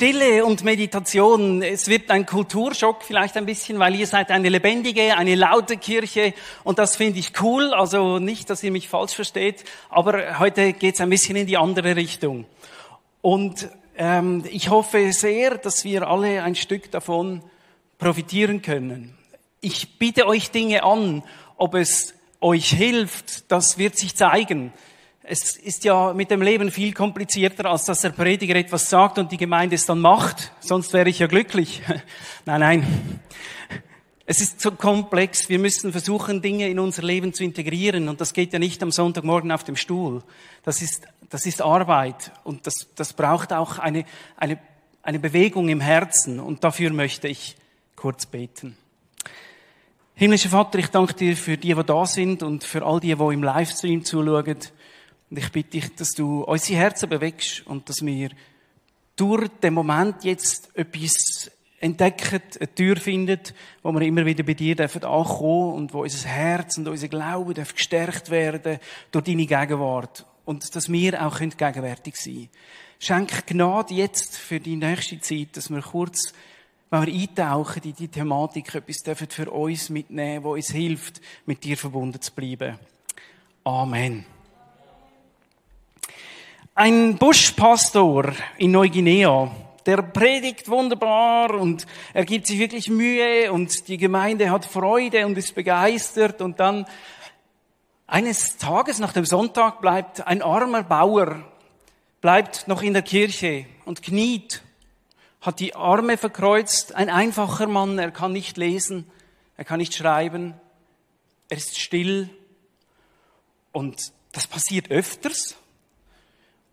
Stille und Meditation. Es wird ein Kulturschock vielleicht ein bisschen, weil ihr seid eine lebendige, eine laute Kirche und das finde ich cool. Also nicht, dass ihr mich falsch versteht, aber heute geht es ein bisschen in die andere Richtung. Und ähm, ich hoffe sehr, dass wir alle ein Stück davon profitieren können. Ich biete euch Dinge an, ob es euch hilft, das wird sich zeigen. Es ist ja mit dem Leben viel komplizierter, als dass der Prediger etwas sagt und die Gemeinde es dann macht. Sonst wäre ich ja glücklich. nein, nein. Es ist so komplex. Wir müssen versuchen, Dinge in unser Leben zu integrieren. Und das geht ja nicht am Sonntagmorgen auf dem Stuhl. Das ist, das ist Arbeit. Und das, das braucht auch eine, eine, eine Bewegung im Herzen. Und dafür möchte ich kurz beten. Himmlischer Vater, ich danke dir für die, die da sind und für all die, die im Livestream zuschauen. Und ich bitte dich, dass du unsere Herzen bewegst und dass wir durch den Moment jetzt etwas entdecken, eine Tür finden, wo wir immer wieder bei dir dürfen ankommen und wo unser Herz und unser Glaube gestärkt werden durch deine Gegenwart. Und dass wir auch gegenwärtig sein können. Schenk Gnade jetzt für die nächste Zeit, dass wir kurz, wenn wir eintauchen in die Thematik, etwas dürfen für uns mitnehmen, wo uns hilft, mit dir verbunden zu bleiben. Amen. Ein Buschpastor in Neuguinea, der predigt wunderbar und er gibt sich wirklich Mühe und die Gemeinde hat Freude und ist begeistert und dann eines Tages nach dem Sonntag bleibt ein armer Bauer, bleibt noch in der Kirche und kniet, hat die Arme verkreuzt, ein einfacher Mann, er kann nicht lesen, er kann nicht schreiben, er ist still und das passiert öfters.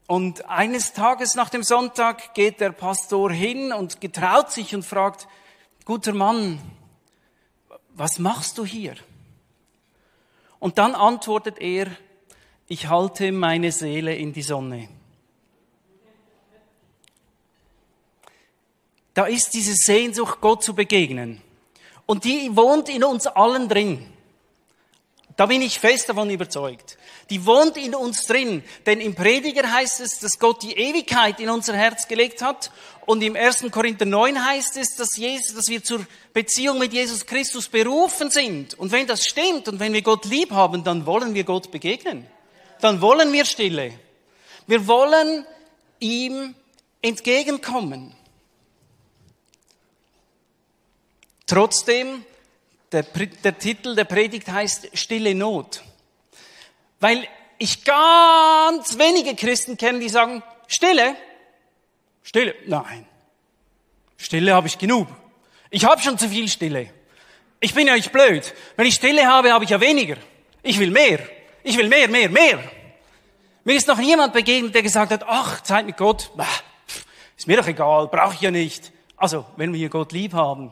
Und eines Tages nach dem Sonntag geht der Pastor hin und getraut sich und fragt, guter Mann, was machst du hier? Und dann antwortet er, ich halte meine Seele in die Sonne. Da ist diese Sehnsucht, Gott zu begegnen. Und die wohnt in uns allen drin. Da bin ich fest davon überzeugt. Die wohnt in uns drin. Denn im Prediger heißt es, dass Gott die Ewigkeit in unser Herz gelegt hat. Und im 1. Korinther 9 heißt es, dass, Jesus, dass wir zur Beziehung mit Jesus Christus berufen sind. Und wenn das stimmt und wenn wir Gott lieb haben, dann wollen wir Gott begegnen. Dann wollen wir Stille. Wir wollen ihm entgegenkommen. Trotzdem der, der Titel der Predigt heißt Stille Not. Weil ich ganz wenige Christen kenne, die sagen, Stille? Stille? Nein. Stille habe ich genug. Ich habe schon zu viel Stille. Ich bin ja nicht blöd. Wenn ich Stille habe, habe ich ja weniger. Ich will mehr. Ich will mehr, mehr, mehr. Mir ist noch niemand begegnet, der gesagt hat, ach, Zeit mit Gott, ist mir doch egal, brauche ich ja nicht. Also, wenn wir Gott lieb haben,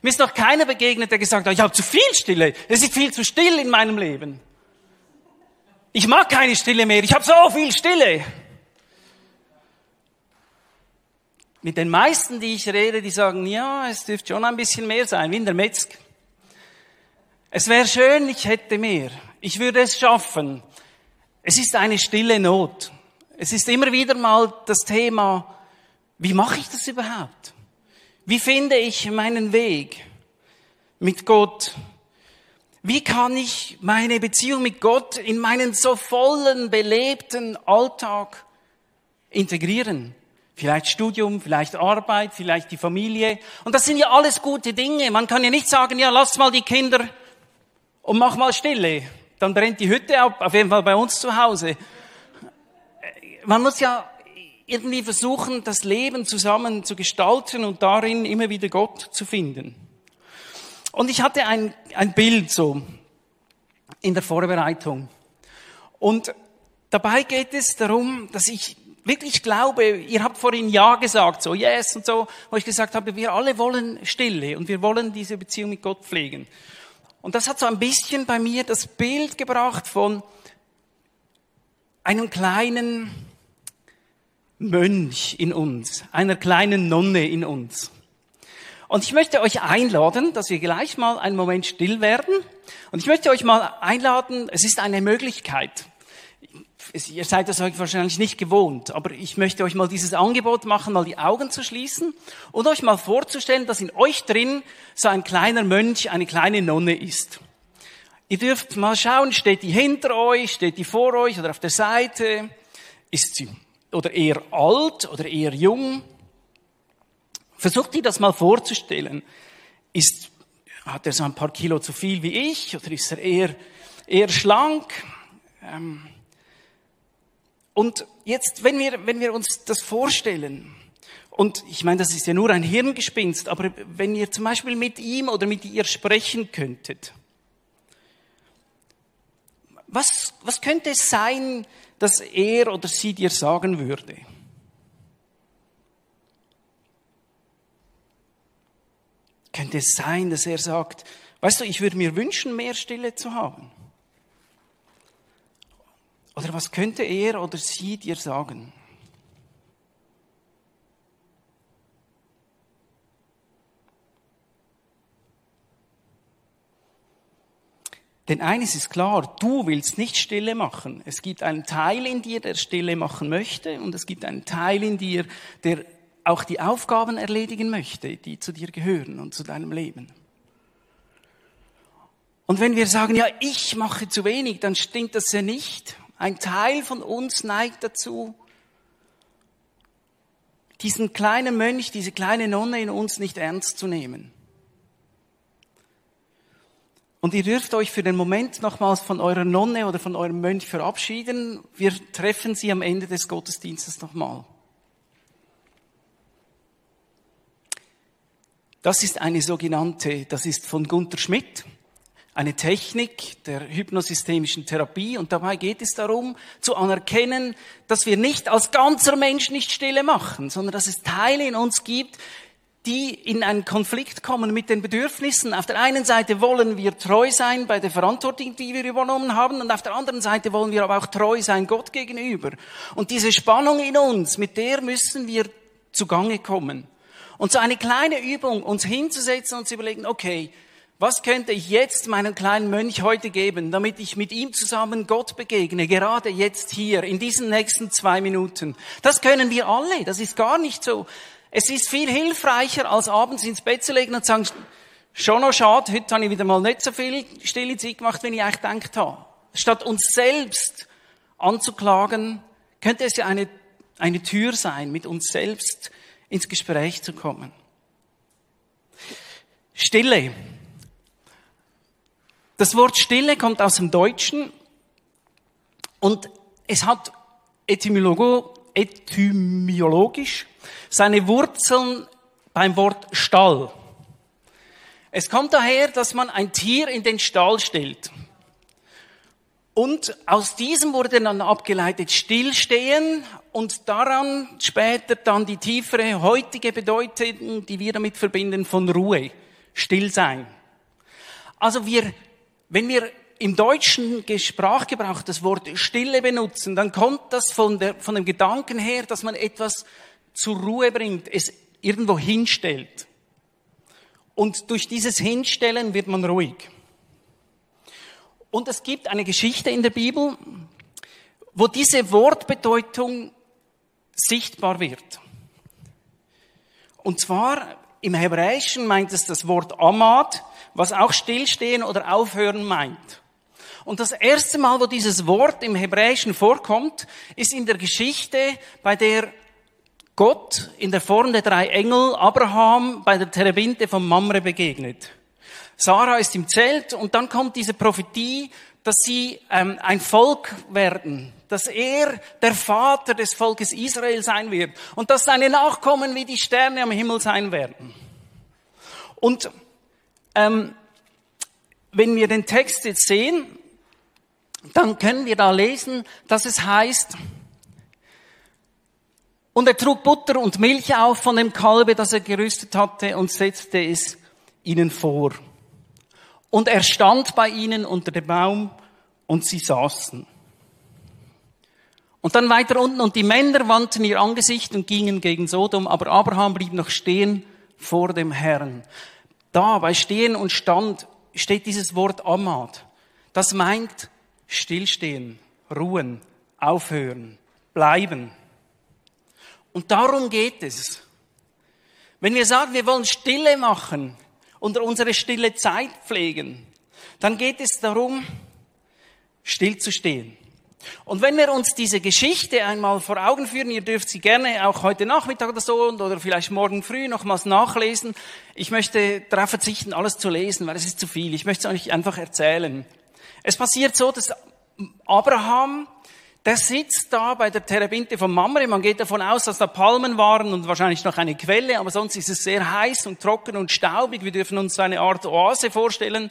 mir ist noch keiner begegnet, der gesagt hat, ich habe zu viel Stille. Es ist viel zu still in meinem Leben. Ich mag keine Stille mehr. Ich habe so viel Stille. Mit den meisten, die ich rede, die sagen, ja, es dürfte schon ein bisschen mehr sein, wie in der Metzg. Es wäre schön, ich hätte mehr. Ich würde es schaffen. Es ist eine stille Not. Es ist immer wieder mal das Thema, wie mache ich das überhaupt? Wie finde ich meinen Weg mit Gott? Wie kann ich meine Beziehung mit Gott in meinen so vollen, belebten Alltag integrieren? Vielleicht Studium, vielleicht Arbeit, vielleicht die Familie. Und das sind ja alles gute Dinge. Man kann ja nicht sagen, ja, lass mal die Kinder und mach mal Stille. Dann brennt die Hütte ab, auf jeden Fall bei uns zu Hause. Man muss ja irgendwie versuchen, das Leben zusammen zu gestalten und darin immer wieder Gott zu finden. Und ich hatte ein, ein Bild so in der Vorbereitung. Und dabei geht es darum, dass ich wirklich glaube, ihr habt vorhin Ja gesagt, so Yes und so, wo ich gesagt habe, wir alle wollen Stille und wir wollen diese Beziehung mit Gott pflegen. Und das hat so ein bisschen bei mir das Bild gebracht von einem kleinen Mönch in uns, einer kleinen Nonne in uns. Und ich möchte euch einladen, dass wir gleich mal einen Moment still werden. Und ich möchte euch mal einladen, es ist eine Möglichkeit. ihr seid das euch wahrscheinlich nicht gewohnt, aber ich möchte euch mal dieses Angebot machen, mal die Augen zu schließen und euch mal vorzustellen, dass in euch drin so ein kleiner Mönch, eine kleine Nonne ist. Ihr dürft mal schauen, steht die hinter euch, steht die vor euch oder auf der Seite, ist sie oder eher alt oder eher jung. Versucht ihr das mal vorzustellen. Ist, hat er so ein paar Kilo zu viel wie ich oder ist er eher, eher schlank? Ähm, und jetzt, wenn wir, wenn wir uns das vorstellen, und ich meine, das ist ja nur ein Hirngespinst, aber wenn ihr zum Beispiel mit ihm oder mit ihr sprechen könntet, was, was könnte es sein, dass er oder sie dir sagen würde? Könnte es sein, dass er sagt, weißt du, ich würde mir wünschen, mehr Stille zu haben? Oder was könnte er oder sie dir sagen? Denn eines ist klar, du willst nicht Stille machen. Es gibt einen Teil in dir, der Stille machen möchte, und es gibt einen Teil in dir, der auch die Aufgaben erledigen möchte, die zu dir gehören und zu deinem Leben. Und wenn wir sagen, ja, ich mache zu wenig, dann stimmt das ja nicht. Ein Teil von uns neigt dazu, diesen kleinen Mönch, diese kleine Nonne in uns nicht ernst zu nehmen. Und ihr dürft euch für den Moment nochmals von eurer Nonne oder von eurem Mönch verabschieden. Wir treffen sie am Ende des Gottesdienstes nochmal. Das ist eine sogenannte, das ist von Gunther Schmidt, eine Technik der hypnosystemischen Therapie und dabei geht es darum zu anerkennen, dass wir nicht als ganzer Mensch nicht Stille machen, sondern dass es Teile in uns gibt, die in einen Konflikt kommen mit den Bedürfnissen. Auf der einen Seite wollen wir treu sein bei der Verantwortung, die wir übernommen haben, und auf der anderen Seite wollen wir aber auch treu sein Gott gegenüber. Und diese Spannung in uns, mit der müssen wir zugange kommen. Und so eine kleine Übung, uns hinzusetzen und zu überlegen, okay, was könnte ich jetzt meinem kleinen Mönch heute geben, damit ich mit ihm zusammen Gott begegne, gerade jetzt hier, in diesen nächsten zwei Minuten? Das können wir alle, das ist gar nicht so. Es ist viel hilfreicher, als abends ins Bett zu legen und zu sagen, schon noch schade, heute habe ich wieder mal nicht so viel stille Zeit gemacht, wenn ich eigentlich gedacht habe. Statt uns selbst anzuklagen, könnte es ja eine, eine Tür sein, mit uns selbst ins Gespräch zu kommen. Stille. Das Wort Stille kommt aus dem Deutschen und es hat etymologisch seine Wurzeln beim Wort Stall. Es kommt daher, dass man ein Tier in den Stall stellt. Und aus diesem wurde dann abgeleitet Stillstehen und daran später dann die tiefere heutige Bedeutung, die wir damit verbinden, von Ruhe, Stillsein. Also wir wenn wir im deutschen Sprachgebrauch das Wort Stille benutzen, dann kommt das von, der, von dem Gedanken her, dass man etwas zur Ruhe bringt, es irgendwo hinstellt. Und durch dieses Hinstellen wird man ruhig. Und es gibt eine Geschichte in der Bibel, wo diese Wortbedeutung sichtbar wird. Und zwar im Hebräischen meint es das Wort Amad, was auch stillstehen oder aufhören meint. Und das erste Mal, wo dieses Wort im Hebräischen vorkommt, ist in der Geschichte, bei der Gott in der Form der drei Engel Abraham bei der Terebinte von Mamre begegnet. Sarah ist im Zelt und dann kommt diese Prophetie, dass sie ähm, ein Volk werden, dass er der Vater des Volkes Israel sein wird und dass seine Nachkommen wie die Sterne am Himmel sein werden. Und ähm, wenn wir den Text jetzt sehen, dann können wir da lesen, dass es heißt, und er trug Butter und Milch auf von dem Kalbe, das er gerüstet hatte, und setzte es ihnen vor. Und er stand bei ihnen unter dem Baum, und sie saßen. Und dann weiter unten, und die Männer wandten ihr Angesicht und gingen gegen Sodom, aber Abraham blieb noch stehen vor dem Herrn. Da bei Stehen und Stand steht dieses Wort Amad. Das meint stillstehen, ruhen, aufhören, bleiben. Und darum geht es. Wenn wir sagen, wir wollen Stille machen und unsere stille Zeit pflegen, dann geht es darum, still zu stehen. Und wenn wir uns diese Geschichte einmal vor Augen führen, ihr dürft sie gerne auch heute Nachmittag oder so oder vielleicht morgen früh nochmals nachlesen. Ich möchte darauf verzichten, alles zu lesen, weil es ist zu viel. Ich möchte es euch einfach erzählen. Es passiert so, dass Abraham, der sitzt da bei der Terebinte von Mamre. Man geht davon aus, dass da Palmen waren und wahrscheinlich noch eine Quelle, aber sonst ist es sehr heiß und trocken und staubig. Wir dürfen uns eine Art Oase vorstellen.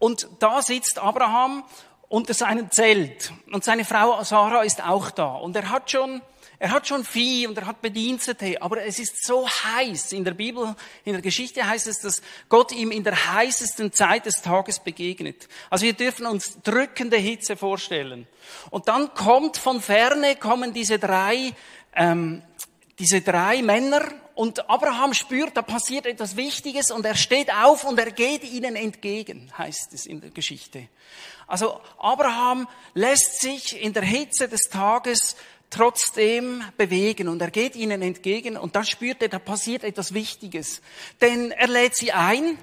Und da sitzt Abraham unter seinem Zelt. Und seine Frau Sarah ist auch da. Und er hat schon, er hat schon Vieh und er hat Bedienstete, aber es ist so heiß. In der Bibel, in der Geschichte heißt es, dass Gott ihm in der heißesten Zeit des Tages begegnet. Also wir dürfen uns drückende Hitze vorstellen. Und dann kommt von ferne, kommen diese drei, ähm, diese drei Männer und Abraham spürt, da passiert etwas Wichtiges und er steht auf und er geht ihnen entgegen, heißt es in der Geschichte. Also Abraham lässt sich in der Hitze des Tages trotzdem bewegen und er geht ihnen entgegen und dann spürt er, da passiert etwas Wichtiges. Denn er lädt sie ein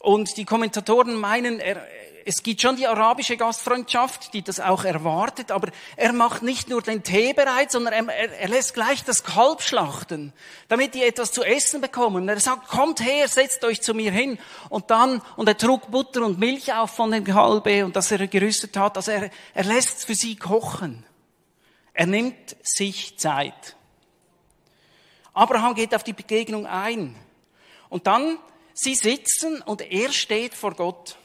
und die Kommentatoren meinen, er, es gibt schon die arabische Gastfreundschaft, die das auch erwartet, aber er macht nicht nur den Tee bereit, sondern er, er lässt gleich das Kalb schlachten, damit die etwas zu essen bekommen. Er sagt, kommt her, setzt euch zu mir hin. Und dann, und er trug Butter und Milch auf von dem Kalbe und das er gerüstet hat. Also er, er lässt für sie kochen. Er nimmt sich Zeit. Abraham geht auf die Begegnung ein. Und dann, sie sitzen und er steht vor Gott.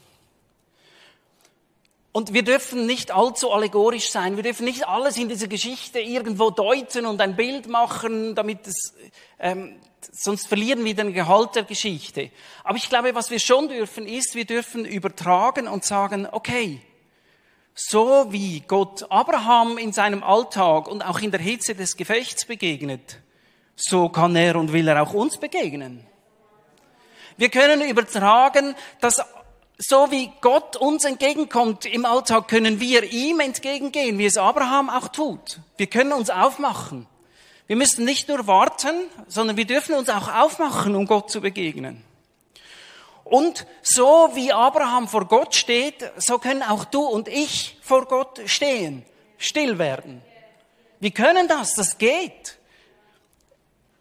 Und wir dürfen nicht allzu allegorisch sein. Wir dürfen nicht alles in dieser Geschichte irgendwo deuten und ein Bild machen, damit es, ähm, sonst verlieren wir den Gehalt der Geschichte. Aber ich glaube, was wir schon dürfen, ist, wir dürfen übertragen und sagen, okay, so wie Gott Abraham in seinem Alltag und auch in der Hitze des Gefechts begegnet, so kann er und will er auch uns begegnen. Wir können übertragen, dass so wie Gott uns entgegenkommt im Alltag, können wir ihm entgegengehen, wie es Abraham auch tut. Wir können uns aufmachen. Wir müssen nicht nur warten, sondern wir dürfen uns auch aufmachen, um Gott zu begegnen. Und so wie Abraham vor Gott steht, so können auch du und ich vor Gott stehen, still werden. Wir können das, das geht.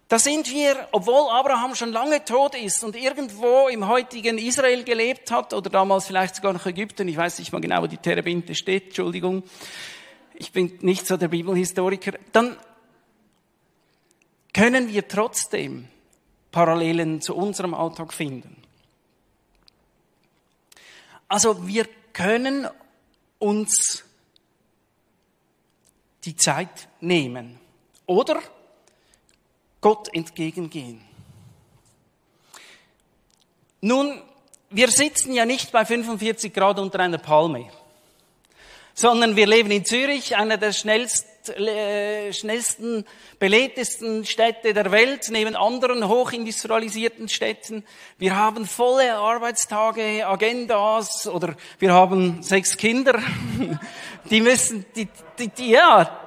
Da sind wir, obwohl Abraham schon lange tot ist und irgendwo im heutigen Israel gelebt hat oder damals vielleicht sogar noch Ägypten, ich weiß nicht mal genau, wo die Terebinte steht, Entschuldigung, ich bin nicht so der Bibelhistoriker, dann können wir trotzdem Parallelen zu unserem Alltag finden. Also wir können uns die Zeit nehmen. Oder Gott entgegengehen. Nun, wir sitzen ja nicht bei 45 Grad unter einer Palme, sondern wir leben in Zürich, einer der schnellst, äh, schnellsten, belebtesten Städte der Welt, neben anderen hochindustrialisierten Städten. Wir haben volle Arbeitstage, Agendas oder wir haben sechs Kinder, die müssen, die, die, die ja,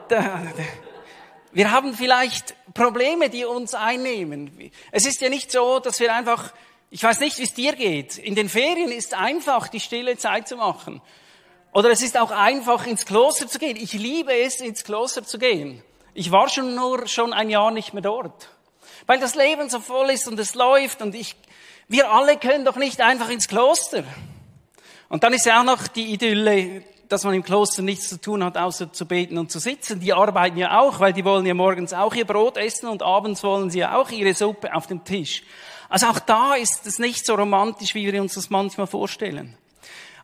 wir haben vielleicht Probleme, die uns einnehmen. Es ist ja nicht so, dass wir einfach, ich weiß nicht, wie es dir geht. In den Ferien ist einfach, die stille Zeit zu machen. Oder es ist auch einfach, ins Kloster zu gehen. Ich liebe es, ins Kloster zu gehen. Ich war schon nur schon ein Jahr nicht mehr dort. Weil das Leben so voll ist und es läuft und ich, wir alle können doch nicht einfach ins Kloster. Und dann ist ja auch noch die Idylle, dass man im Kloster nichts zu tun hat, außer zu beten und zu sitzen. Die arbeiten ja auch, weil die wollen ja morgens auch ihr Brot essen und abends wollen sie ja auch ihre Suppe auf dem Tisch. Also auch da ist es nicht so romantisch, wie wir uns das manchmal vorstellen.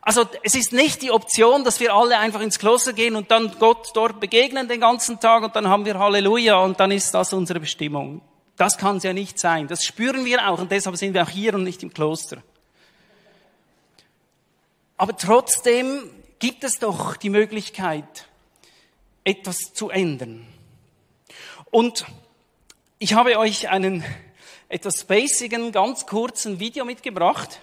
Also es ist nicht die Option, dass wir alle einfach ins Kloster gehen und dann Gott dort begegnen den ganzen Tag und dann haben wir Halleluja und dann ist das unsere Bestimmung. Das kann es ja nicht sein. Das spüren wir auch und deshalb sind wir auch hier und nicht im Kloster. Aber trotzdem gibt es doch die Möglichkeit, etwas zu ändern. Und ich habe euch einen etwas spacigen, ganz kurzen Video mitgebracht.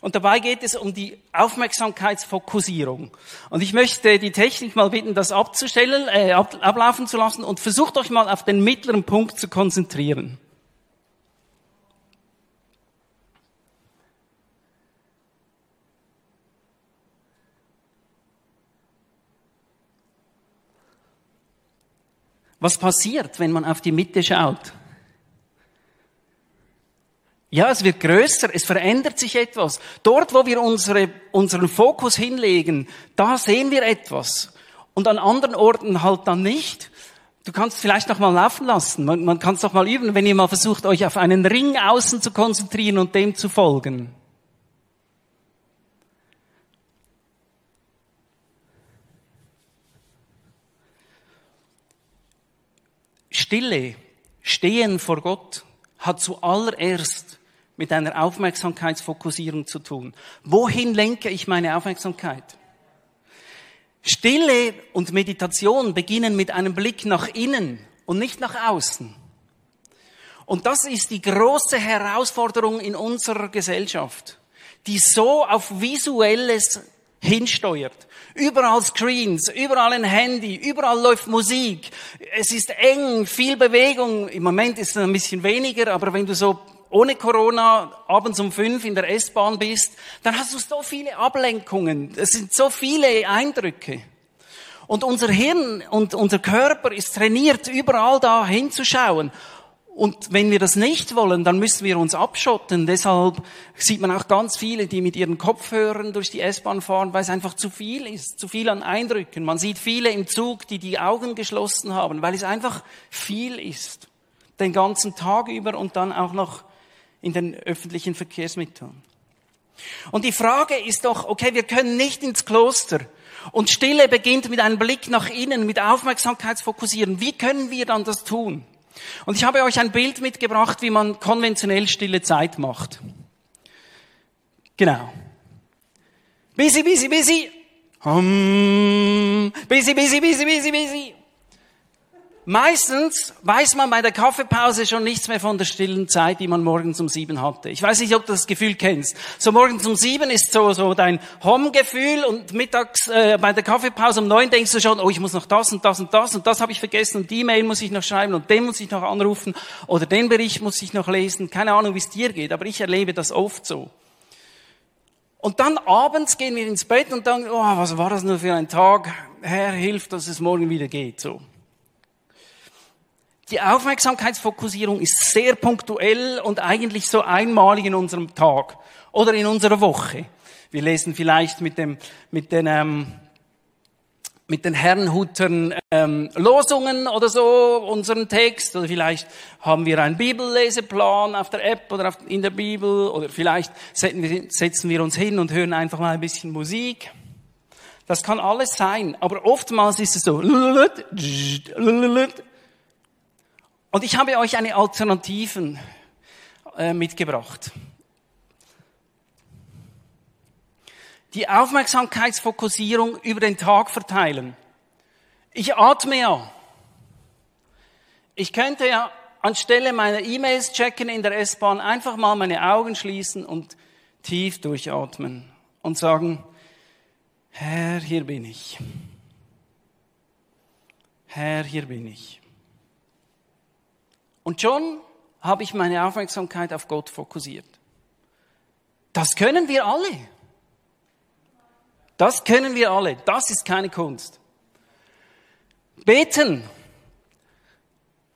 Und dabei geht es um die Aufmerksamkeitsfokussierung. Und ich möchte die Technik mal bitten, das abzustellen, äh, ablaufen zu lassen und versucht euch mal auf den mittleren Punkt zu konzentrieren. Was passiert, wenn man auf die Mitte schaut? Ja, es wird größer, es verändert sich etwas. Dort, wo wir unsere, unseren Fokus hinlegen, da sehen wir etwas. Und an anderen Orten halt dann nicht. Du kannst vielleicht noch mal laufen lassen. Man, man kann es doch mal üben, wenn ihr mal versucht, euch auf einen Ring außen zu konzentrieren und dem zu folgen. Stille, Stehen vor Gott hat zuallererst mit einer Aufmerksamkeitsfokussierung zu tun. Wohin lenke ich meine Aufmerksamkeit? Stille und Meditation beginnen mit einem Blick nach innen und nicht nach außen. Und das ist die große Herausforderung in unserer Gesellschaft, die so auf visuelles hinsteuert. Überall Screens, überall ein Handy, überall läuft Musik. Es ist eng, viel Bewegung. Im Moment ist es ein bisschen weniger, aber wenn du so ohne Corona abends um fünf in der S-Bahn bist, dann hast du so viele Ablenkungen. Es sind so viele Eindrücke. Und unser Hirn und unser Körper ist trainiert, überall da hinzuschauen. Und wenn wir das nicht wollen, dann müssen wir uns abschotten. Deshalb sieht man auch ganz viele, die mit ihren Kopfhörern durch die S-Bahn fahren, weil es einfach zu viel ist, zu viel an Eindrücken. Man sieht viele im Zug, die die Augen geschlossen haben, weil es einfach viel ist. Den ganzen Tag über und dann auch noch in den öffentlichen Verkehrsmitteln. Und die Frage ist doch, okay, wir können nicht ins Kloster. Und Stille beginnt mit einem Blick nach innen, mit Aufmerksamkeitsfokussieren. Wie können wir dann das tun? Und ich habe euch ein Bild mitgebracht, wie man konventionell stille Zeit macht. Genau. Busy, busy, busy. Hum. Busy, busy, busy, busy, busy. Meistens weiß man bei der Kaffeepause schon nichts mehr von der stillen Zeit, die man morgens um sieben hatte. Ich weiß nicht, ob du das Gefühl kennst. So morgens um sieben ist so, so dein Home-Gefühl und mittags äh, bei der Kaffeepause um neun denkst du schon, oh, ich muss noch das und das und das und das habe ich vergessen und die Mail muss ich noch schreiben und den muss ich noch anrufen oder den Bericht muss ich noch lesen. Keine Ahnung, wie es dir geht, aber ich erlebe das oft so. Und dann abends gehen wir ins Bett und dann, oh, was war das nur für ein Tag? Herr, hilf, dass es morgen wieder geht, so. Die Aufmerksamkeitsfokussierung ist sehr punktuell und eigentlich so einmalig in unserem Tag oder in unserer Woche. Wir lesen vielleicht mit dem, mit den, ähm, mit den Herrenhutern ähm, Losungen oder so unseren Text oder vielleicht haben wir einen Bibelleseplan auf der App oder auf, in der Bibel oder vielleicht setzen wir, setzen wir uns hin und hören einfach mal ein bisschen Musik. Das kann alles sein, aber oftmals ist es so und ich habe euch eine Alternativen äh, mitgebracht. Die Aufmerksamkeitsfokussierung über den Tag verteilen. Ich atme ja. Ich könnte ja anstelle meiner E-Mails checken in der S-Bahn einfach mal meine Augen schließen und tief durchatmen und sagen, Herr, hier bin ich. Herr, hier bin ich. Und schon habe ich meine Aufmerksamkeit auf Gott fokussiert. Das können wir alle. Das können wir alle. Das ist keine Kunst. Beten.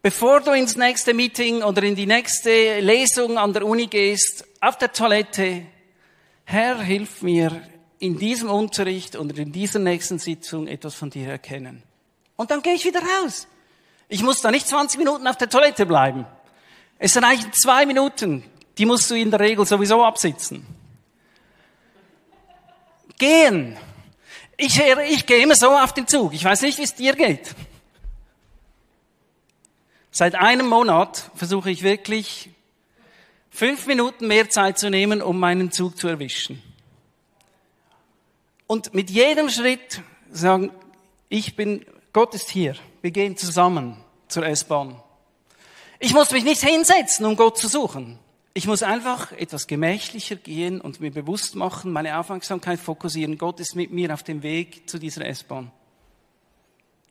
Bevor du ins nächste Meeting oder in die nächste Lesung an der Uni gehst, auf der Toilette, Herr, hilf mir in diesem Unterricht oder in dieser nächsten Sitzung etwas von dir erkennen. Und dann gehe ich wieder raus. Ich muss da nicht 20 Minuten auf der Toilette bleiben. Es reichen zwei Minuten. Die musst du in der Regel sowieso absitzen. Gehen. Ich, ich gehe immer so auf den Zug. Ich weiß nicht, wie es dir geht. Seit einem Monat versuche ich wirklich fünf Minuten mehr Zeit zu nehmen, um meinen Zug zu erwischen. Und mit jedem Schritt sagen, ich bin Gott ist hier. Wir gehen zusammen zur S-Bahn. Ich muss mich nicht hinsetzen, um Gott zu suchen. Ich muss einfach etwas gemächlicher gehen und mir bewusst machen, meine Aufmerksamkeit fokussieren. Gott ist mit mir auf dem Weg zu dieser S-Bahn.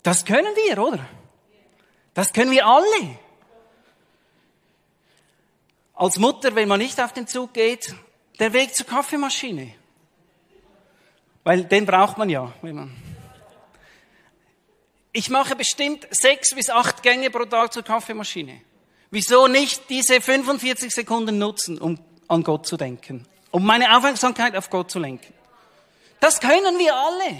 Das können wir, oder? Das können wir alle. Als Mutter, wenn man nicht auf den Zug geht, der Weg zur Kaffeemaschine. Weil den braucht man ja, wenn man. Ich mache bestimmt sechs bis acht Gänge pro Tag zur Kaffeemaschine. Wieso nicht diese 45 Sekunden nutzen, um an Gott zu denken, um meine Aufmerksamkeit auf Gott zu lenken? Das können wir alle.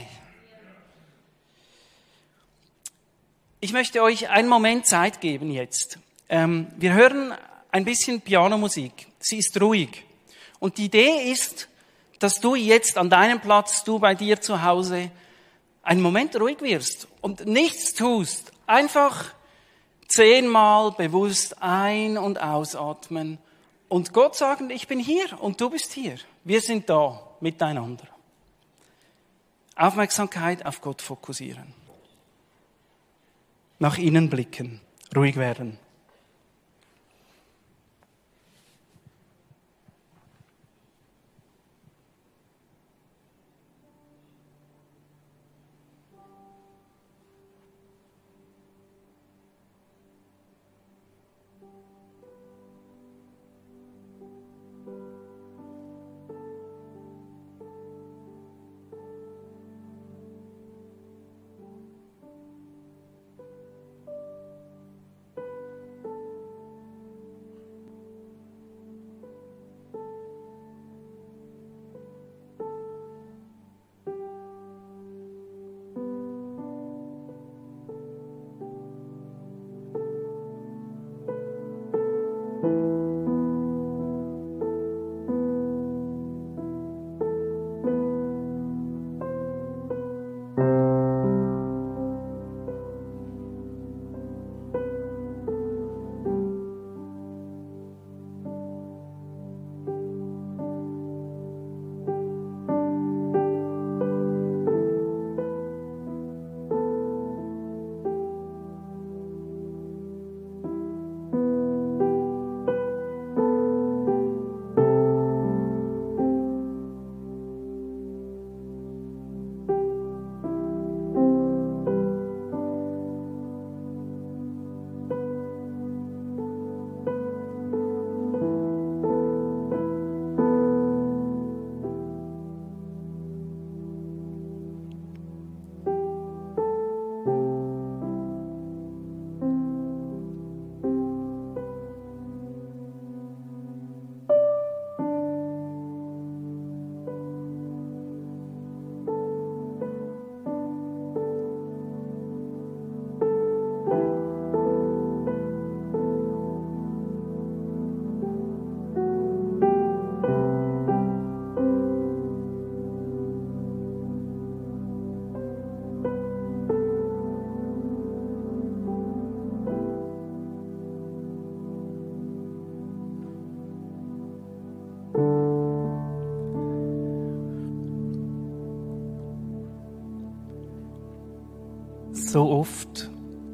Ich möchte euch einen Moment Zeit geben jetzt. Ähm, wir hören ein bisschen Pianomusik. Sie ist ruhig. Und die Idee ist, dass du jetzt an deinem Platz, du bei dir zu Hause, einen Moment ruhig wirst und nichts tust. Einfach zehnmal bewusst ein- und ausatmen und Gott sagen, ich bin hier und du bist hier. Wir sind da miteinander. Aufmerksamkeit auf Gott fokussieren. Nach innen blicken, ruhig werden.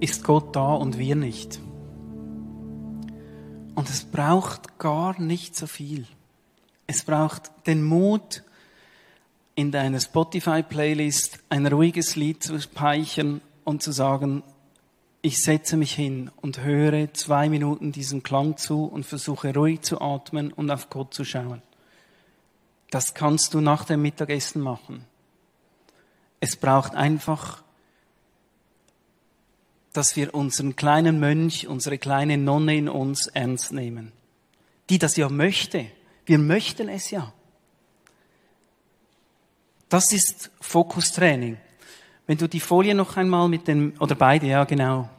Ist Gott da und wir nicht. Und es braucht gar nicht so viel. Es braucht den Mut, in deiner Spotify-Playlist ein ruhiges Lied zu speichern und zu sagen, ich setze mich hin und höre zwei Minuten diesem Klang zu und versuche ruhig zu atmen und auf Gott zu schauen. Das kannst du nach dem Mittagessen machen. Es braucht einfach dass wir unseren kleinen Mönch, unsere kleine Nonne in uns ernst nehmen. Die das ja möchte. Wir möchten es ja. Das ist Fokustraining. Wenn du die Folie noch einmal mit dem, oder beide, ja genau.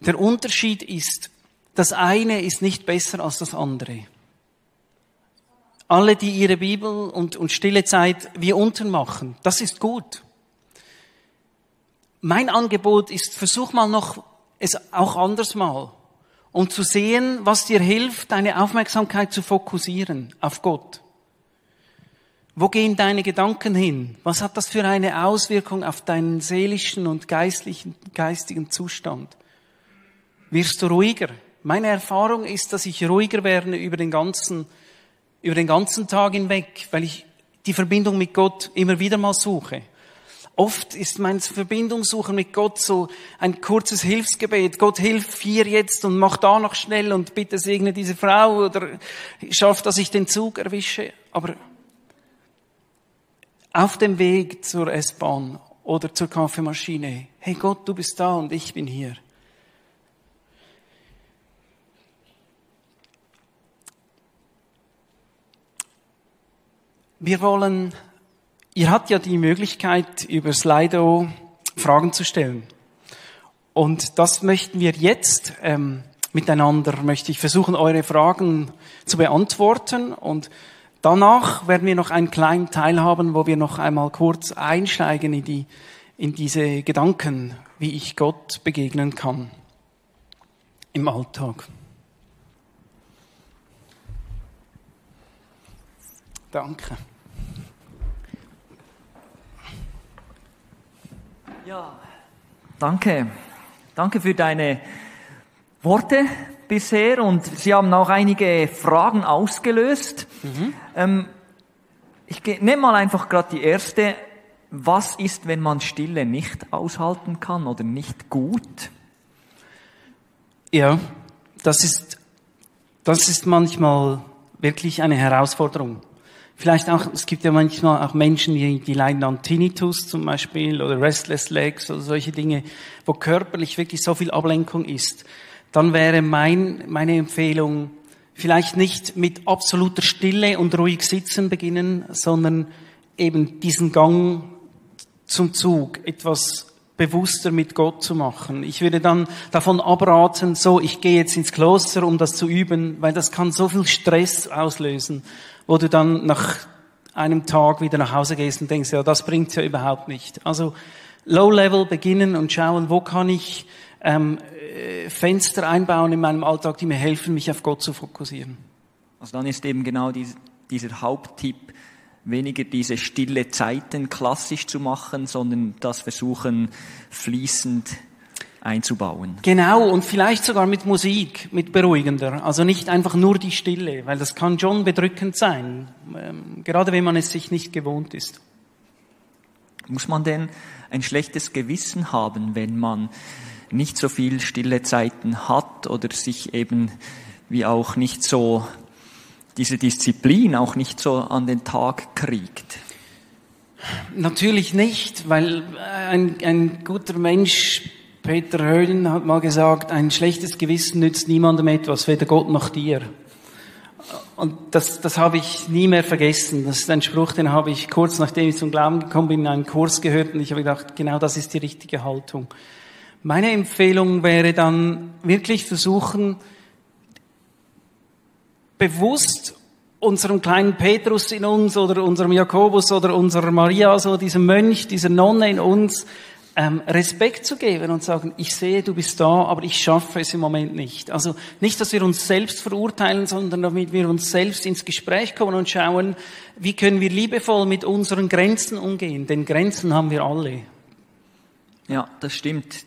Der Unterschied ist, das eine ist nicht besser als das andere. Alle, die ihre Bibel und, und stille Zeit wie unten machen, das ist gut mein Angebot ist, versuch mal noch es auch anders mal, um zu sehen, was dir hilft, deine Aufmerksamkeit zu fokussieren auf Gott. Wo gehen deine Gedanken hin? Was hat das für eine Auswirkung auf deinen seelischen und geistlichen, geistigen Zustand? Wirst du ruhiger? Meine Erfahrung ist, dass ich ruhiger werde über den ganzen, über den ganzen Tag hinweg, weil ich die Verbindung mit Gott immer wieder mal suche. Oft ist mein Verbindungssuchen mit Gott so ein kurzes Hilfsgebet. Gott hilf hier jetzt und mach da noch schnell und bitte segne diese Frau oder schaff, dass ich den Zug erwische. Aber auf dem Weg zur S-Bahn oder zur Kaffeemaschine, hey Gott, du bist da und ich bin hier. Wir wollen Ihr habt ja die Möglichkeit, über Slido Fragen zu stellen. Und das möchten wir jetzt ähm, miteinander, möchte ich versuchen, eure Fragen zu beantworten. Und danach werden wir noch einen kleinen Teil haben, wo wir noch einmal kurz einsteigen in, die, in diese Gedanken, wie ich Gott begegnen kann im Alltag. Danke. Ja, danke. Danke für deine Worte bisher und Sie haben auch einige Fragen ausgelöst. Mhm. Ähm, ich nehme mal einfach gerade die erste. Was ist, wenn man Stille nicht aushalten kann oder nicht gut? Ja, das ist, das ist manchmal wirklich eine Herausforderung. Vielleicht auch, es gibt ja manchmal auch Menschen, die, die leiden an Tinnitus zum Beispiel oder Restless Legs oder solche Dinge, wo körperlich wirklich so viel Ablenkung ist. Dann wäre mein, meine Empfehlung, vielleicht nicht mit absoluter Stille und ruhig sitzen beginnen, sondern eben diesen Gang zum Zug etwas bewusster mit Gott zu machen. Ich würde dann davon abraten, so, ich gehe jetzt ins Kloster, um das zu üben, weil das kann so viel Stress auslösen wo du dann nach einem Tag wieder nach Hause gehst und denkst, ja, das bringt's ja überhaupt nicht. Also Low-Level beginnen und schauen, wo kann ich ähm, äh, Fenster einbauen in meinem Alltag, die mir helfen, mich auf Gott zu fokussieren. Also dann ist eben genau dies, dieser Haupttipp, weniger diese stille Zeiten klassisch zu machen, sondern das versuchen fließend einzubauen. Genau, und vielleicht sogar mit Musik, mit beruhigender. Also nicht einfach nur die Stille, weil das kann schon bedrückend sein, ähm, gerade wenn man es sich nicht gewohnt ist. Muss man denn ein schlechtes Gewissen haben, wenn man nicht so viel stille Zeiten hat oder sich eben wie auch nicht so diese Disziplin auch nicht so an den Tag kriegt? Natürlich nicht, weil ein, ein guter Mensch Peter Höhlen hat mal gesagt, ein schlechtes Gewissen nützt niemandem etwas, weder Gott noch dir. Und das, das habe ich nie mehr vergessen. Das ist ein Spruch, den habe ich kurz nachdem ich zum Glauben gekommen bin, in einem Kurs gehört und ich habe gedacht, genau das ist die richtige Haltung. Meine Empfehlung wäre dann wirklich versuchen, bewusst unserem kleinen Petrus in uns oder unserem Jakobus oder unserer Maria, so diesem Mönch, dieser Nonne in uns, ähm, Respekt zu geben und sagen, ich sehe, du bist da, aber ich schaffe es im Moment nicht. Also nicht, dass wir uns selbst verurteilen, sondern damit wir uns selbst ins Gespräch kommen und schauen, wie können wir liebevoll mit unseren Grenzen umgehen. Denn Grenzen haben wir alle. Ja, das stimmt.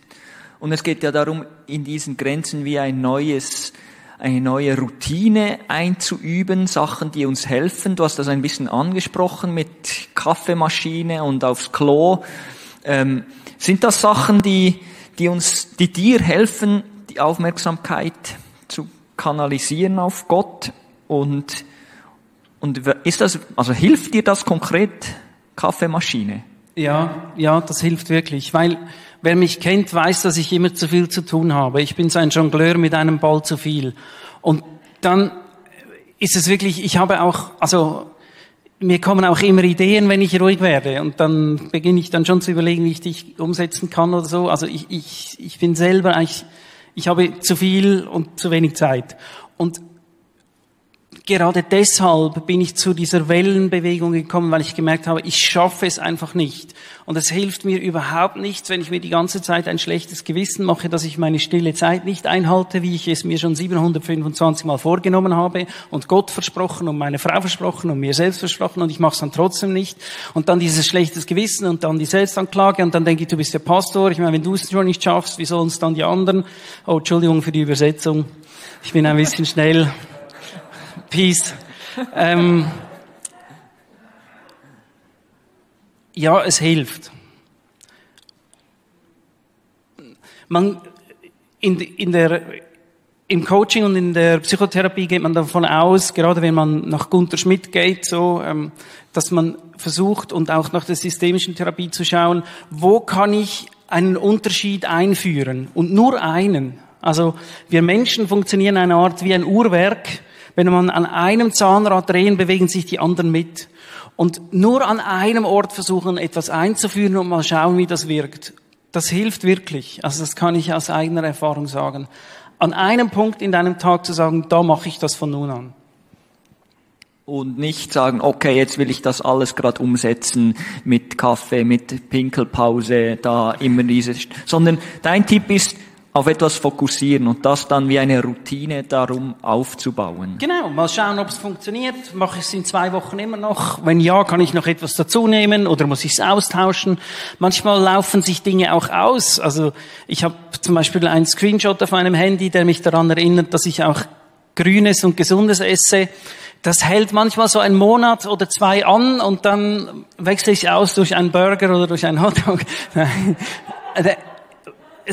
Und es geht ja darum, in diesen Grenzen wie ein neues, eine neue Routine einzuüben, Sachen, die uns helfen. Du hast das ein bisschen angesprochen mit Kaffeemaschine und aufs Klo. Ähm, sind das Sachen, die, die uns, die dir helfen, die Aufmerksamkeit zu kanalisieren auf Gott? Und, und ist das, also hilft dir das konkret, Kaffeemaschine? Ja, ja, das hilft wirklich, weil wer mich kennt, weiß, dass ich immer zu viel zu tun habe. Ich bin so ein Jongleur mit einem Ball zu viel. Und dann ist es wirklich, ich habe auch, also mir kommen auch immer Ideen, wenn ich ruhig werde. Und dann beginne ich dann schon zu überlegen, wie ich dich umsetzen kann oder so. Also ich, ich, ich bin selber eigentlich, ich habe zu viel und zu wenig Zeit. Und gerade deshalb bin ich zu dieser Wellenbewegung gekommen, weil ich gemerkt habe, ich schaffe es einfach nicht. Und es hilft mir überhaupt nichts, wenn ich mir die ganze Zeit ein schlechtes Gewissen mache, dass ich meine stille Zeit nicht einhalte, wie ich es mir schon 725 Mal vorgenommen habe und Gott versprochen und meine Frau versprochen und mir selbst versprochen und ich mache es dann trotzdem nicht. Und dann dieses schlechtes Gewissen und dann die Selbstanklage und dann denke ich, du bist der Pastor. Ich meine, wenn du es schon nicht schaffst, wie sollen es dann die anderen? Oh, Entschuldigung für die Übersetzung. Ich bin ein bisschen schnell. Peace. Ähm, ja, es hilft. Man, in, in der, im Coaching und in der Psychotherapie geht man davon aus, gerade wenn man nach Gunther Schmidt geht, so, ähm, dass man versucht und auch nach der systemischen Therapie zu schauen, wo kann ich einen Unterschied einführen und nur einen. Also wir Menschen funktionieren eine Art wie ein Uhrwerk. Wenn man an einem Zahnrad drehen, bewegen sich die anderen mit. Und nur an einem Ort versuchen, etwas einzuführen und mal schauen, wie das wirkt. Das hilft wirklich. Also das kann ich aus eigener Erfahrung sagen an einem Punkt in deinem Tag zu sagen, da mache ich das von nun an. Und nicht sagen, okay, jetzt will ich das alles gerade umsetzen mit Kaffee, mit Pinkelpause, da immer dieses, sondern dein Tipp ist, auf etwas fokussieren und das dann wie eine Routine darum aufzubauen. Genau, mal schauen, ob es funktioniert. Mache ich es in zwei Wochen immer noch? Wenn ja, kann ich noch etwas dazunehmen oder muss ich es austauschen? Manchmal laufen sich Dinge auch aus. Also ich habe zum Beispiel einen Screenshot auf meinem Handy, der mich daran erinnert, dass ich auch Grünes und Gesundes esse. Das hält manchmal so einen Monat oder zwei an und dann wechsle ich aus durch einen Burger oder durch einen Hotdog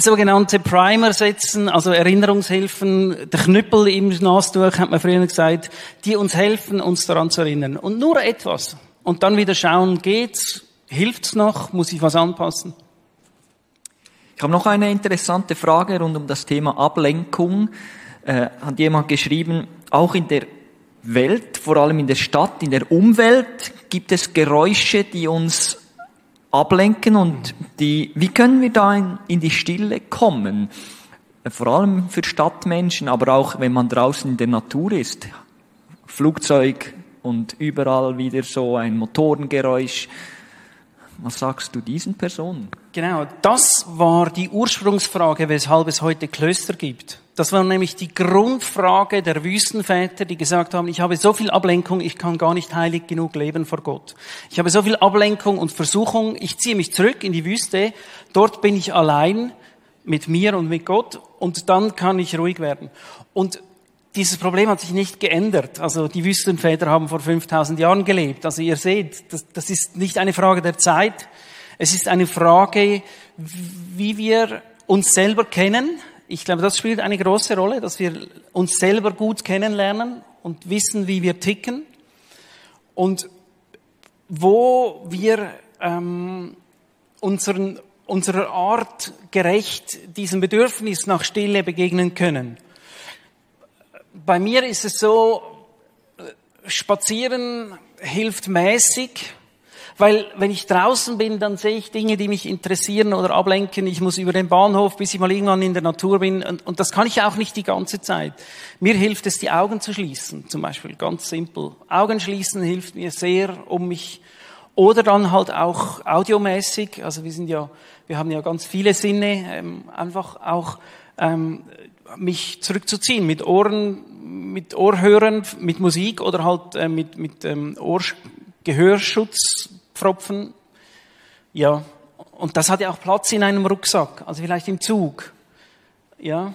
sogenannte Primer setzen, also Erinnerungshilfen, der Knüppel im Nastuch, hat man früher gesagt, die uns helfen, uns daran zu erinnern. Und nur etwas. Und dann wieder schauen, geht's? Hilft's noch? Muss ich was anpassen? Ich habe noch eine interessante Frage rund um das Thema Ablenkung. Äh, hat jemand geschrieben, auch in der Welt, vor allem in der Stadt, in der Umwelt, gibt es Geräusche, die uns ablenken und die, wie können wir da in, in die Stille kommen? Vor allem für Stadtmenschen, aber auch wenn man draußen in der Natur ist. Flugzeug und überall wieder so ein Motorengeräusch. Was sagst du diesen Personen? Genau, das war die Ursprungsfrage, weshalb es heute Klöster gibt. Das war nämlich die Grundfrage der Wüstenväter, die gesagt haben, ich habe so viel Ablenkung, ich kann gar nicht heilig genug leben vor Gott. Ich habe so viel Ablenkung und Versuchung, ich ziehe mich zurück in die Wüste, dort bin ich allein mit mir und mit Gott und dann kann ich ruhig werden. Und dieses Problem hat sich nicht geändert. Also die Wüstenväter haben vor 5000 Jahren gelebt. Also ihr seht, das, das ist nicht eine Frage der Zeit. Es ist eine Frage, wie wir uns selber kennen. Ich glaube, das spielt eine große Rolle, dass wir uns selber gut kennenlernen und wissen, wie wir ticken. Und wo wir ähm, unseren, unserer Art gerecht diesem Bedürfnis nach Stille begegnen können bei mir ist es so, spazieren hilft mäßig, weil wenn ich draußen bin, dann sehe ich Dinge, die mich interessieren oder ablenken. Ich muss über den Bahnhof, bis ich mal irgendwann in der Natur bin. Und, und das kann ich auch nicht die ganze Zeit. Mir hilft es, die Augen zu schließen, zum Beispiel, ganz simpel. Augen schließen hilft mir sehr, um mich oder dann halt auch audiomäßig, also wir sind ja, wir haben ja ganz viele Sinne, ähm, einfach auch ähm, mich zurückzuziehen mit Ohren, mit Ohrhörern, mit Musik oder halt äh, mit, mit ähm, Ohr Gehörschutzpfropfen. Ja, und das hat ja auch Platz in einem Rucksack, also vielleicht im Zug. Ja,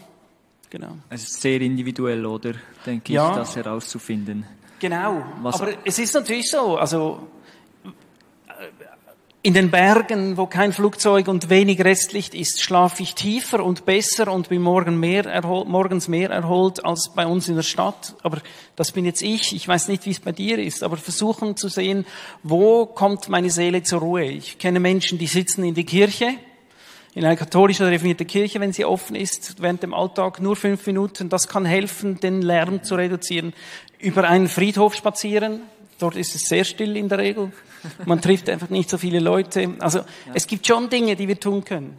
genau. Es ist sehr individuell, oder? Denke ja. ich, das herauszufinden. Genau. Was Aber es ist natürlich so, also in den Bergen, wo kein Flugzeug und wenig Restlicht ist, schlafe ich tiefer und besser und bin morgen mehr erholt, morgens mehr erholt als bei uns in der Stadt. Aber das bin jetzt ich. Ich weiß nicht, wie es bei dir ist. Aber versuchen zu sehen, wo kommt meine Seele zur Ruhe. Ich kenne Menschen, die sitzen in die Kirche, in einer katholischen oder reformierten Kirche, wenn sie offen ist, während dem Alltag nur fünf Minuten. Das kann helfen, den Lärm zu reduzieren. Über einen Friedhof spazieren. Dort ist es sehr still in der Regel. Man trifft einfach nicht so viele Leute. Also ja. es gibt schon Dinge, die wir tun können.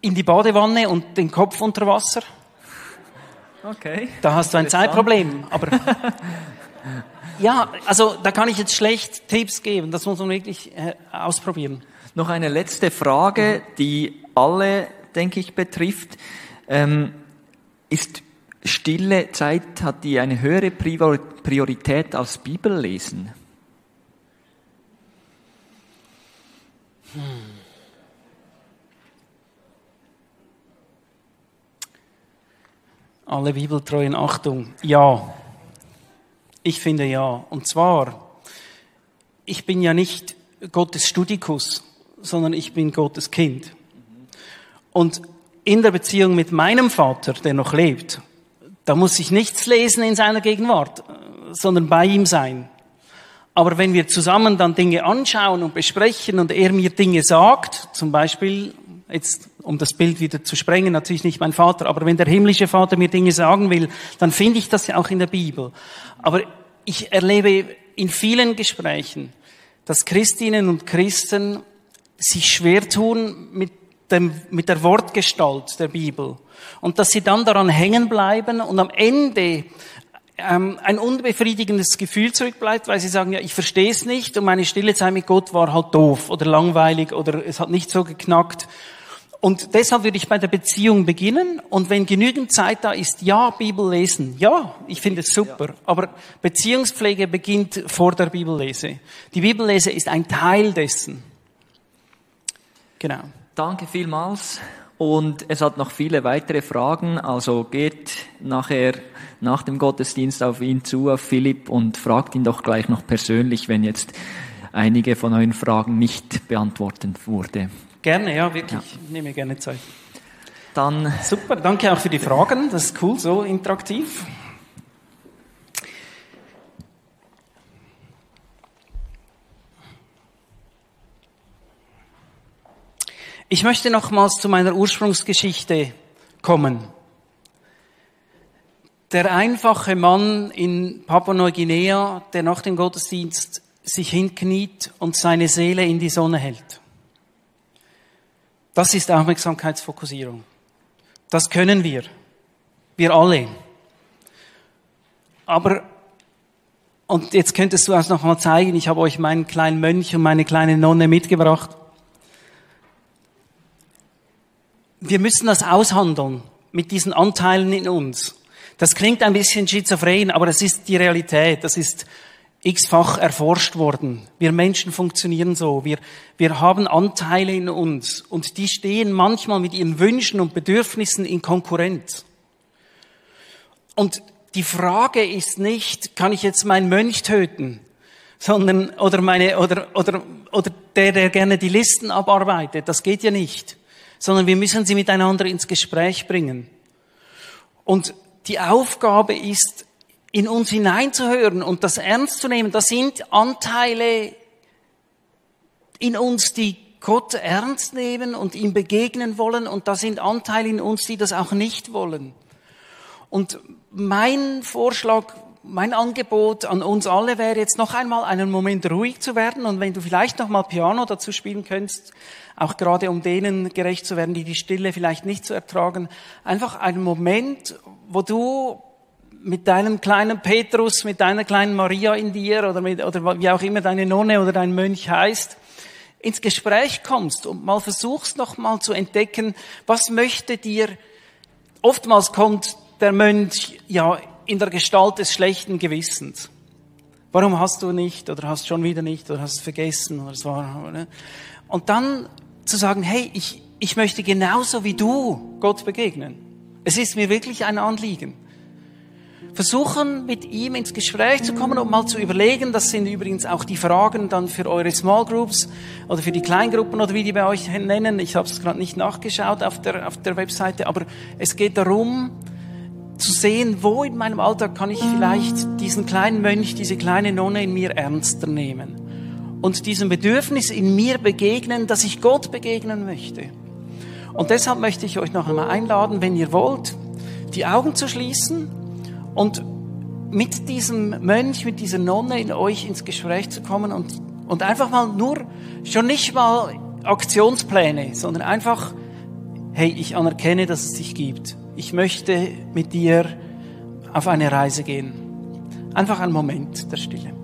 In die Badewanne und den Kopf unter Wasser. Okay. Da hast du ein Zeitproblem. Aber ja, also da kann ich jetzt schlecht Tipps geben. Das muss man wirklich äh, ausprobieren. Noch eine letzte Frage, die alle, denke ich, betrifft. Ähm, ist stille Zeit, hat die eine höhere Priorität als Bibellesen? Hm. Alle Bibeltreuen Achtung. Ja. Ich finde ja. Und zwar, ich bin ja nicht Gottes Studikus, sondern ich bin Gottes Kind. Und in der Beziehung mit meinem Vater, der noch lebt, da muss ich nichts lesen in seiner Gegenwart, sondern bei ihm sein. Aber wenn wir zusammen dann Dinge anschauen und besprechen und er mir Dinge sagt, zum Beispiel, jetzt um das Bild wieder zu sprengen, natürlich nicht mein Vater, aber wenn der himmlische Vater mir Dinge sagen will, dann finde ich das ja auch in der Bibel. Aber ich erlebe in vielen Gesprächen, dass Christinnen und Christen sich schwer tun mit, dem, mit der Wortgestalt der Bibel und dass sie dann daran hängen bleiben und am Ende ähm, ein unbefriedigendes Gefühl zurückbleibt, weil sie sagen, ja, ich verstehe es nicht und meine stille Zeit mit Gott war halt doof oder langweilig oder es hat nicht so geknackt. Und deshalb würde ich bei der Beziehung beginnen und wenn genügend Zeit da ist, ja, Bibel lesen. Ja, ich finde es super. Ja. Aber Beziehungspflege beginnt vor der Bibellese. Die Bibellese ist ein Teil dessen. Genau. Danke vielmals. Und es hat noch viele weitere Fragen, also geht nachher nach dem Gottesdienst auf ihn zu, auf Philipp und fragt ihn doch gleich noch persönlich, wenn jetzt einige von euren Fragen nicht beantwortet wurde. Gerne, ja, wirklich. Ja. Ich nehme gerne Zeit. Dann Super, danke auch für die Fragen. Das ist cool, so interaktiv. Ich möchte nochmals zu meiner Ursprungsgeschichte kommen. Der einfache Mann in Papua-Neuguinea, der nach dem Gottesdienst sich hinkniet und seine Seele in die Sonne hält. Das ist Aufmerksamkeitsfokussierung. Das können wir. Wir alle. Aber, und jetzt könntest du auch noch mal zeigen, ich habe euch meinen kleinen Mönch und meine kleine Nonne mitgebracht. wir müssen das aushandeln mit diesen Anteilen in uns. Das klingt ein bisschen schizophren, aber das ist die Realität. Das ist x-fach erforscht worden. Wir Menschen funktionieren so. Wir, wir haben Anteile in uns und die stehen manchmal mit ihren Wünschen und Bedürfnissen in Konkurrenz. Und die Frage ist nicht, kann ich jetzt meinen Mönch töten? Sondern, oder meine, oder, oder, oder der, der gerne die Listen abarbeitet. Das geht ja nicht sondern wir müssen sie miteinander ins Gespräch bringen. Und die Aufgabe ist, in uns hineinzuhören und das ernst zu nehmen. Das sind Anteile in uns, die Gott ernst nehmen und ihm begegnen wollen und da sind Anteile in uns, die das auch nicht wollen. Und mein Vorschlag, mein Angebot an uns alle wäre jetzt noch einmal einen Moment ruhig zu werden und wenn du vielleicht noch mal Piano dazu spielen könntest, auch gerade um denen gerecht zu werden, die die Stille vielleicht nicht zu ertragen, einfach einen Moment, wo du mit deinem kleinen Petrus, mit deiner kleinen Maria in dir oder, mit, oder wie auch immer deine Nonne oder dein Mönch heißt, ins Gespräch kommst und mal versuchst noch mal zu entdecken, was möchte dir, oftmals kommt der Mönch ja in der Gestalt des schlechten Gewissens. Warum hast du nicht oder hast schon wieder nicht oder hast es vergessen oder es war, oder? Und dann zu sagen, hey, ich, ich möchte genauso wie du Gott begegnen. Es ist mir wirklich ein Anliegen. Versuchen, mit ihm ins Gespräch zu kommen und mal zu überlegen, das sind übrigens auch die Fragen dann für eure Small Groups oder für die Kleingruppen oder wie die bei euch nennen. Ich habe es gerade nicht nachgeschaut auf der, auf der Webseite, aber es geht darum, zu sehen, wo in meinem Alltag kann ich vielleicht diesen kleinen Mönch, diese kleine Nonne in mir ernster nehmen und diesem Bedürfnis in mir begegnen, dass ich Gott begegnen möchte. Und deshalb möchte ich euch noch einmal einladen, wenn ihr wollt, die Augen zu schließen und mit diesem Mönch, mit dieser Nonne in euch ins Gespräch zu kommen und, und einfach mal nur, schon nicht mal Aktionspläne, sondern einfach, hey, ich anerkenne, dass es dich gibt. Ich möchte mit dir auf eine Reise gehen. Einfach ein Moment der Stille.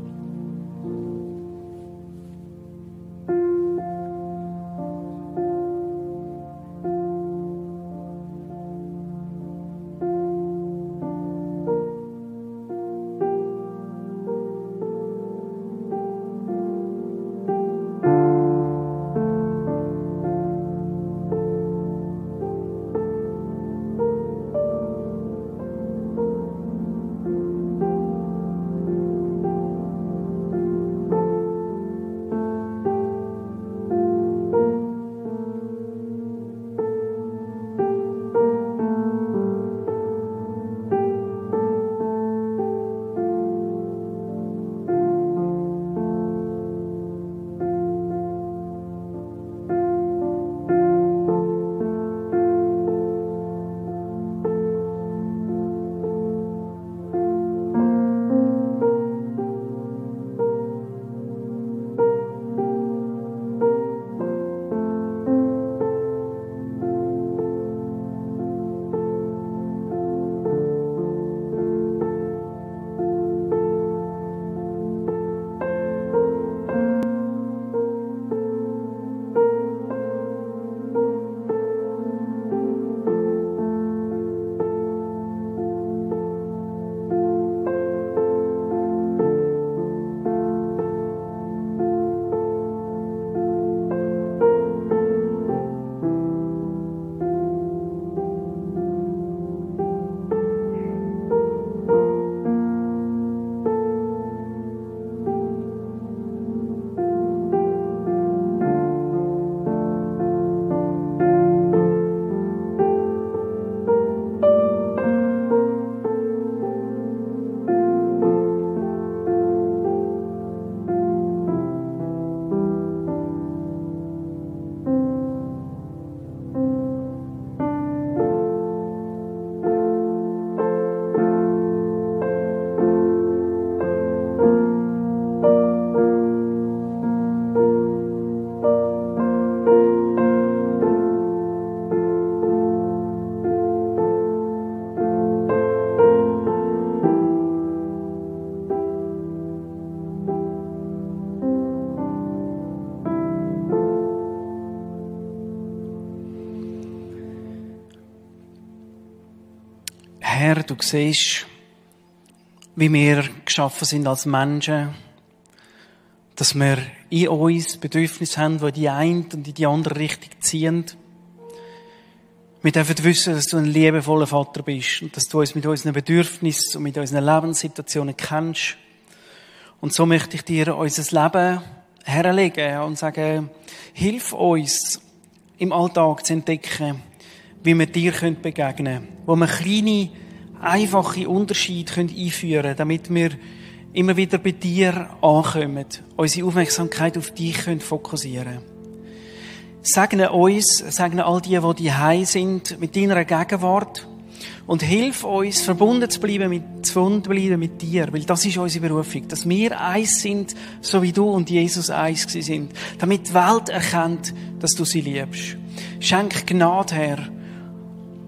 Du siehst, wie wir geschaffen sind als Menschen, dass wir in uns Bedürfnisse haben, die die eine und in die andere Richtung ziehen. Wir dürfen wissen, dass du ein liebevoller Vater bist und dass du uns mit unseren Bedürfnissen und mit unseren Lebenssituationen kennst. Und so möchte ich dir unser Leben herlegen und sagen, hilf uns im Alltag zu entdecken, wie wir dir begegnen können, wo wir kleine, einfache Unterschiede einführen können, damit wir immer wieder bei dir ankommen, unsere Aufmerksamkeit auf dich fokussieren können. Segne uns, segne all die, die die sind, mit deiner Gegenwart. Und hilf uns, verbunden zu bleiben mit, zu bleiben mit dir. Weil das ist unsere Berufung. Dass wir eins sind, so wie du und Jesus eins sind. Damit die Welt erkennt, dass du sie liebst. Schenk Gnade, Herr.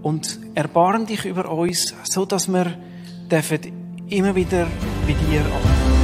Und erbarm dich über uns, so dass wir immer wieder bei dir ankommen.